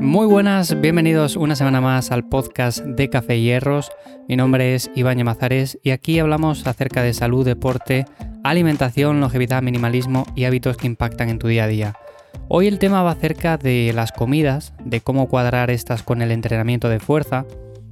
Muy buenas, bienvenidos una semana más al podcast de Café Hierros. Mi nombre es Iván Mazares y aquí hablamos acerca de salud, deporte, alimentación, longevidad, minimalismo y hábitos que impactan en tu día a día. Hoy el tema va acerca de las comidas, de cómo cuadrar estas con el entrenamiento de fuerza,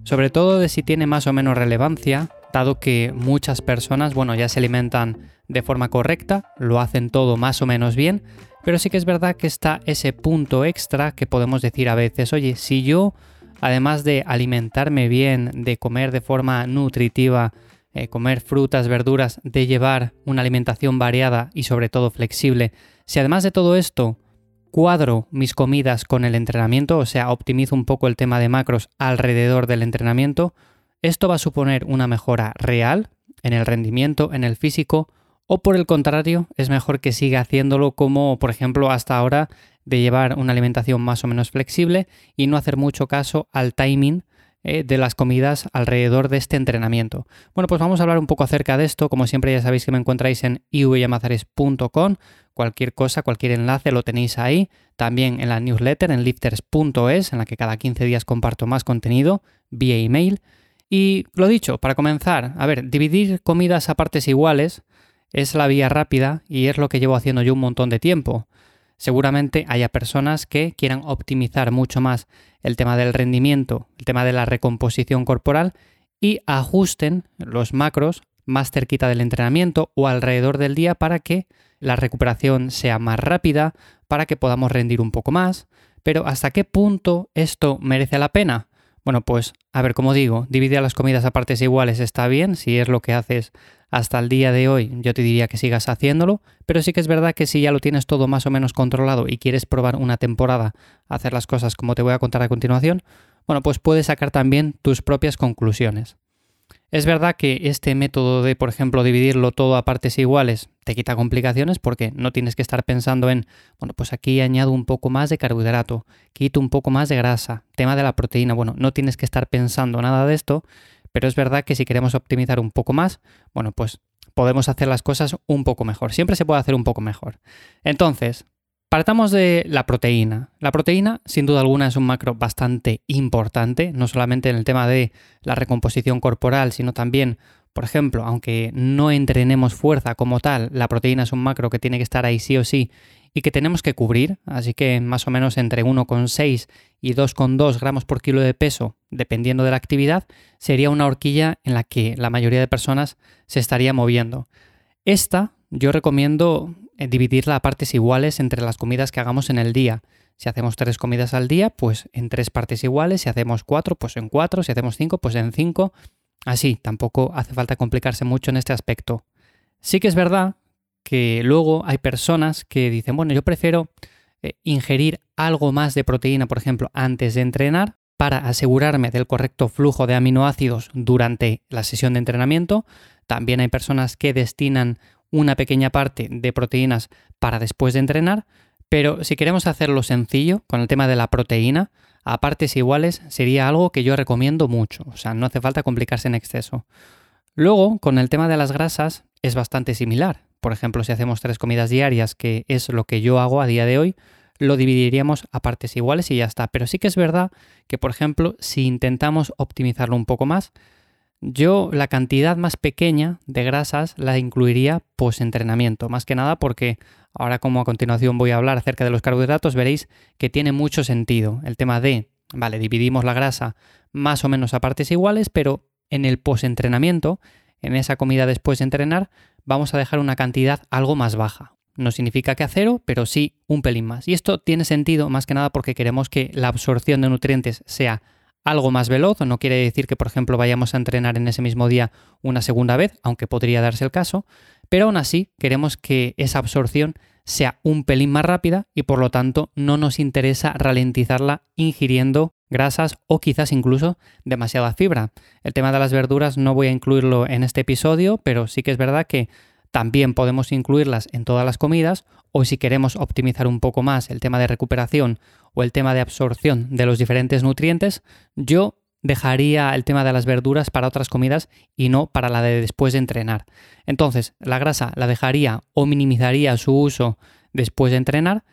sobre todo de si tiene más o menos relevancia, dado que muchas personas, bueno, ya se alimentan de forma correcta, lo hacen todo más o menos bien, pero sí que es verdad que está ese punto extra que podemos decir a veces, oye, si yo, además de alimentarme bien, de comer de forma nutritiva, eh, comer frutas, verduras, de llevar una alimentación variada y sobre todo flexible, si además de todo esto cuadro mis comidas con el entrenamiento, o sea, optimizo un poco el tema de macros alrededor del entrenamiento, esto va a suponer una mejora real en el rendimiento, en el físico, o por el contrario, es mejor que siga haciéndolo como, por ejemplo, hasta ahora, de llevar una alimentación más o menos flexible y no hacer mucho caso al timing eh, de las comidas alrededor de este entrenamiento. Bueno, pues vamos a hablar un poco acerca de esto. Como siempre ya sabéis que me encontráis en ivyamazares.com. Cualquier cosa, cualquier enlace lo tenéis ahí. También en la newsletter en lifters.es, en la que cada 15 días comparto más contenido vía email. Y lo dicho, para comenzar, a ver, dividir comidas a partes iguales es la vía rápida y es lo que llevo haciendo yo un montón de tiempo. Seguramente haya personas que quieran optimizar mucho más el tema del rendimiento, el tema de la recomposición corporal y ajusten los macros más cerquita del entrenamiento o alrededor del día para que la recuperación sea más rápida, para que podamos rendir un poco más. Pero ¿hasta qué punto esto merece la pena? Bueno, pues a ver, como digo, dividir las comidas a partes iguales está bien, si es lo que haces hasta el día de hoy, yo te diría que sigas haciéndolo, pero sí que es verdad que si ya lo tienes todo más o menos controlado y quieres probar una temporada hacer las cosas como te voy a contar a continuación, bueno, pues puedes sacar también tus propias conclusiones. Es verdad que este método de, por ejemplo, dividirlo todo a partes iguales te quita complicaciones porque no tienes que estar pensando en, bueno, pues aquí añado un poco más de carbohidrato, quito un poco más de grasa, tema de la proteína, bueno, no tienes que estar pensando nada de esto, pero es verdad que si queremos optimizar un poco más, bueno, pues podemos hacer las cosas un poco mejor. Siempre se puede hacer un poco mejor. Entonces, Partamos de la proteína. La proteína, sin duda alguna, es un macro bastante importante, no solamente en el tema de la recomposición corporal, sino también, por ejemplo, aunque no entrenemos fuerza como tal, la proteína es un macro que tiene que estar ahí sí o sí y que tenemos que cubrir, así que más o menos entre 1,6 y 2,2 gramos por kilo de peso, dependiendo de la actividad, sería una horquilla en la que la mayoría de personas se estaría moviendo. Esta yo recomiendo eh, dividirla a partes iguales entre las comidas que hagamos en el día. Si hacemos tres comidas al día, pues en tres partes iguales. Si hacemos cuatro, pues en cuatro. Si hacemos cinco, pues en cinco. Así, tampoco hace falta complicarse mucho en este aspecto. Sí que es verdad que luego hay personas que dicen, bueno, yo prefiero eh, ingerir algo más de proteína, por ejemplo, antes de entrenar, para asegurarme del correcto flujo de aminoácidos durante la sesión de entrenamiento. También hay personas que destinan una pequeña parte de proteínas para después de entrenar, pero si queremos hacerlo sencillo con el tema de la proteína, a partes iguales sería algo que yo recomiendo mucho, o sea, no hace falta complicarse en exceso. Luego, con el tema de las grasas es bastante similar. Por ejemplo, si hacemos tres comidas diarias, que es lo que yo hago a día de hoy, lo dividiríamos a partes iguales y ya está. Pero sí que es verdad que, por ejemplo, si intentamos optimizarlo un poco más, yo la cantidad más pequeña de grasas la incluiría post-entrenamiento, más que nada porque ahora como a continuación voy a hablar acerca de los carbohidratos, veréis que tiene mucho sentido el tema de, vale, dividimos la grasa más o menos a partes iguales, pero en el post-entrenamiento, en esa comida después de entrenar, vamos a dejar una cantidad algo más baja. No significa que a cero, pero sí un pelín más. Y esto tiene sentido más que nada porque queremos que la absorción de nutrientes sea algo más veloz, no quiere decir que, por ejemplo, vayamos a entrenar en ese mismo día una segunda vez, aunque podría darse el caso, pero aún así queremos que esa absorción sea un pelín más rápida y por lo tanto no nos interesa ralentizarla ingiriendo grasas o quizás incluso demasiada fibra. El tema de las verduras no voy a incluirlo en este episodio, pero sí que es verdad que también podemos incluirlas en todas las comidas o si queremos optimizar un poco más el tema de recuperación o el tema de absorción de los diferentes nutrientes, yo dejaría el tema de las verduras para otras comidas y no para la de después de entrenar. Entonces, la grasa la dejaría o minimizaría su uso después de entrenar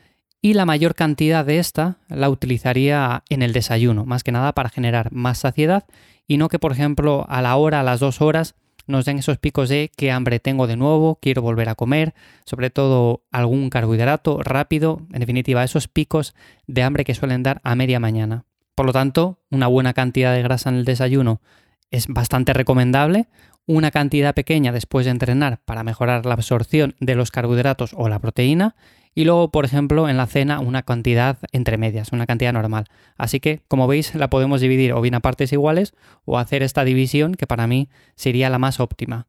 y la mayor cantidad de esta la utilizaría en el desayuno, más que nada para generar más saciedad y no que, por ejemplo, a la hora, a las dos horas, nos den esos picos de qué hambre tengo de nuevo, quiero volver a comer, sobre todo algún carbohidrato rápido, en definitiva, esos picos de hambre que suelen dar a media mañana. Por lo tanto, una buena cantidad de grasa en el desayuno es bastante recomendable, una cantidad pequeña después de entrenar para mejorar la absorción de los carbohidratos o la proteína y luego, por ejemplo, en la cena una cantidad entre medias, una cantidad normal. Así que, como veis, la podemos dividir o bien a partes iguales o hacer esta división que para mí sería la más óptima.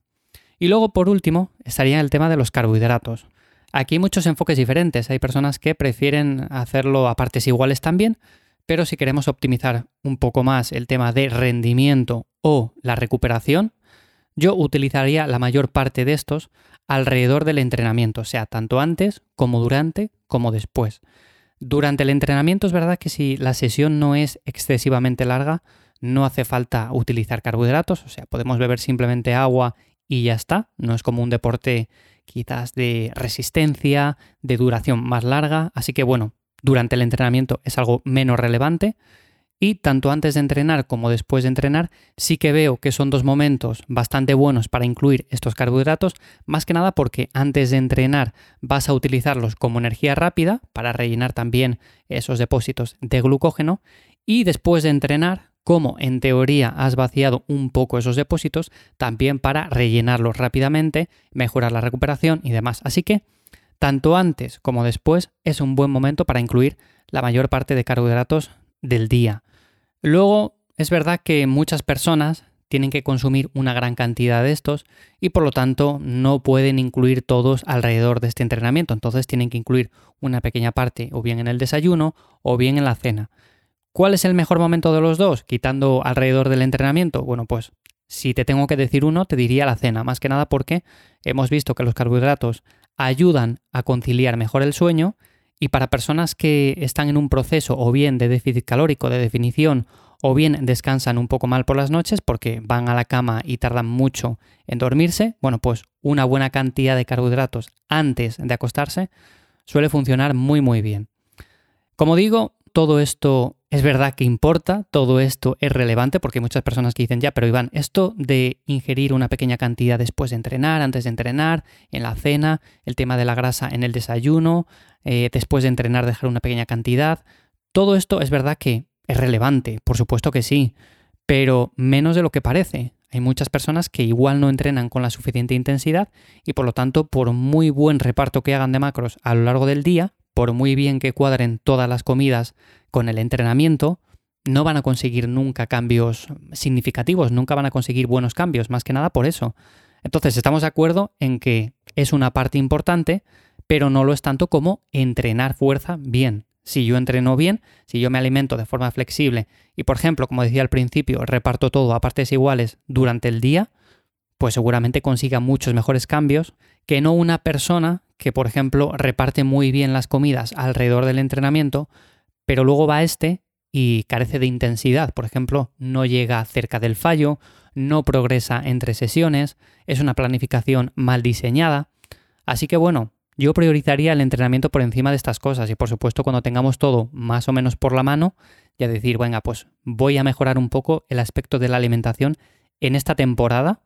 Y luego, por último, estaría el tema de los carbohidratos. Aquí hay muchos enfoques diferentes. Hay personas que prefieren hacerlo a partes iguales también, pero si queremos optimizar un poco más el tema de rendimiento o la recuperación, yo utilizaría la mayor parte de estos alrededor del entrenamiento, o sea, tanto antes como durante como después. Durante el entrenamiento es verdad que si la sesión no es excesivamente larga, no hace falta utilizar carbohidratos, o sea, podemos beber simplemente agua y ya está, no es como un deporte quizás de resistencia, de duración más larga, así que bueno, durante el entrenamiento es algo menos relevante. Y tanto antes de entrenar como después de entrenar, sí que veo que son dos momentos bastante buenos para incluir estos carbohidratos, más que nada porque antes de entrenar vas a utilizarlos como energía rápida para rellenar también esos depósitos de glucógeno y después de entrenar, como en teoría has vaciado un poco esos depósitos, también para rellenarlos rápidamente, mejorar la recuperación y demás. Así que tanto antes como después es un buen momento para incluir la mayor parte de carbohidratos del día. Luego, es verdad que muchas personas tienen que consumir una gran cantidad de estos y por lo tanto no pueden incluir todos alrededor de este entrenamiento. Entonces tienen que incluir una pequeña parte o bien en el desayuno o bien en la cena. ¿Cuál es el mejor momento de los dos? Quitando alrededor del entrenamiento. Bueno, pues si te tengo que decir uno, te diría la cena, más que nada porque hemos visto que los carbohidratos ayudan a conciliar mejor el sueño y para personas que están en un proceso o bien de déficit calórico, de definición, o bien descansan un poco mal por las noches porque van a la cama y tardan mucho en dormirse, bueno, pues una buena cantidad de carbohidratos antes de acostarse suele funcionar muy muy bien. Como digo, todo esto es verdad que importa, todo esto es relevante porque hay muchas personas que dicen, ya, pero Iván, esto de ingerir una pequeña cantidad después de entrenar, antes de entrenar, en la cena, el tema de la grasa en el desayuno, eh, después de entrenar dejar una pequeña cantidad, todo esto es verdad que es relevante, por supuesto que sí, pero menos de lo que parece. Hay muchas personas que igual no entrenan con la suficiente intensidad y por lo tanto, por muy buen reparto que hagan de macros a lo largo del día, por muy bien que cuadren todas las comidas con el entrenamiento, no van a conseguir nunca cambios significativos, nunca van a conseguir buenos cambios, más que nada por eso. Entonces, estamos de acuerdo en que es una parte importante, pero no lo es tanto como entrenar fuerza bien. Si yo entreno bien, si yo me alimento de forma flexible y, por ejemplo, como decía al principio, reparto todo a partes iguales durante el día, pues seguramente consiga muchos mejores cambios que no una persona que, por ejemplo, reparte muy bien las comidas alrededor del entrenamiento, pero luego va este y carece de intensidad. Por ejemplo, no llega cerca del fallo, no progresa entre sesiones, es una planificación mal diseñada. Así que bueno, yo priorizaría el entrenamiento por encima de estas cosas y por supuesto cuando tengamos todo más o menos por la mano, ya decir, venga, pues voy a mejorar un poco el aspecto de la alimentación en esta temporada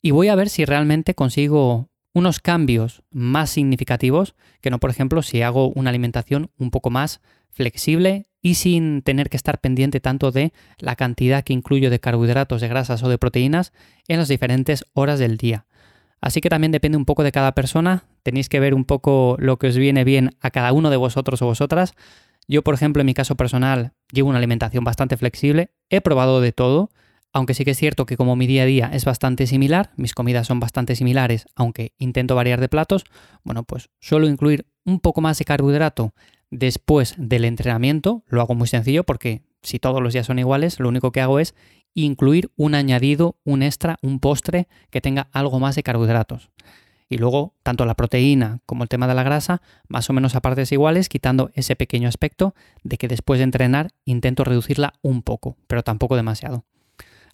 y voy a ver si realmente consigo unos cambios más significativos que no, por ejemplo, si hago una alimentación un poco más flexible y sin tener que estar pendiente tanto de la cantidad que incluyo de carbohidratos, de grasas o de proteínas en las diferentes horas del día. Así que también depende un poco de cada persona, tenéis que ver un poco lo que os viene bien a cada uno de vosotros o vosotras. Yo, por ejemplo, en mi caso personal, llevo una alimentación bastante flexible, he probado de todo, aunque sí que es cierto que como mi día a día es bastante similar, mis comidas son bastante similares, aunque intento variar de platos, bueno, pues suelo incluir un poco más de carbohidrato después del entrenamiento. Lo hago muy sencillo porque si todos los días son iguales, lo único que hago es incluir un añadido, un extra, un postre que tenga algo más de carbohidratos. Y luego, tanto la proteína como el tema de la grasa, más o menos a partes iguales, quitando ese pequeño aspecto de que después de entrenar intento reducirla un poco, pero tampoco demasiado.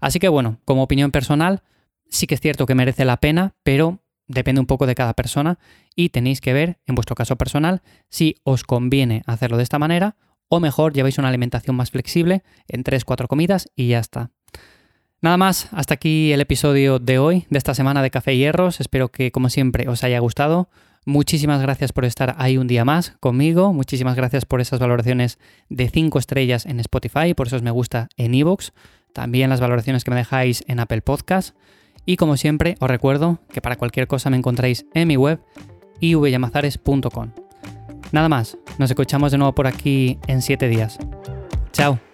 Así que bueno, como opinión personal, sí que es cierto que merece la pena, pero depende un poco de cada persona y tenéis que ver, en vuestro caso personal, si os conviene hacerlo de esta manera o mejor lleváis una alimentación más flexible en 3-4 comidas y ya está. Nada más, hasta aquí el episodio de hoy, de esta semana de Café y Hierros. Espero que, como siempre, os haya gustado. Muchísimas gracias por estar ahí un día más conmigo. Muchísimas gracias por esas valoraciones de 5 estrellas en Spotify, por eso me gusta en Evox. También las valoraciones que me dejáis en Apple Podcast. Y como siempre, os recuerdo que para cualquier cosa me encontráis en mi web ivyamazares.com. Nada más, nos escuchamos de nuevo por aquí en 7 días. Chao.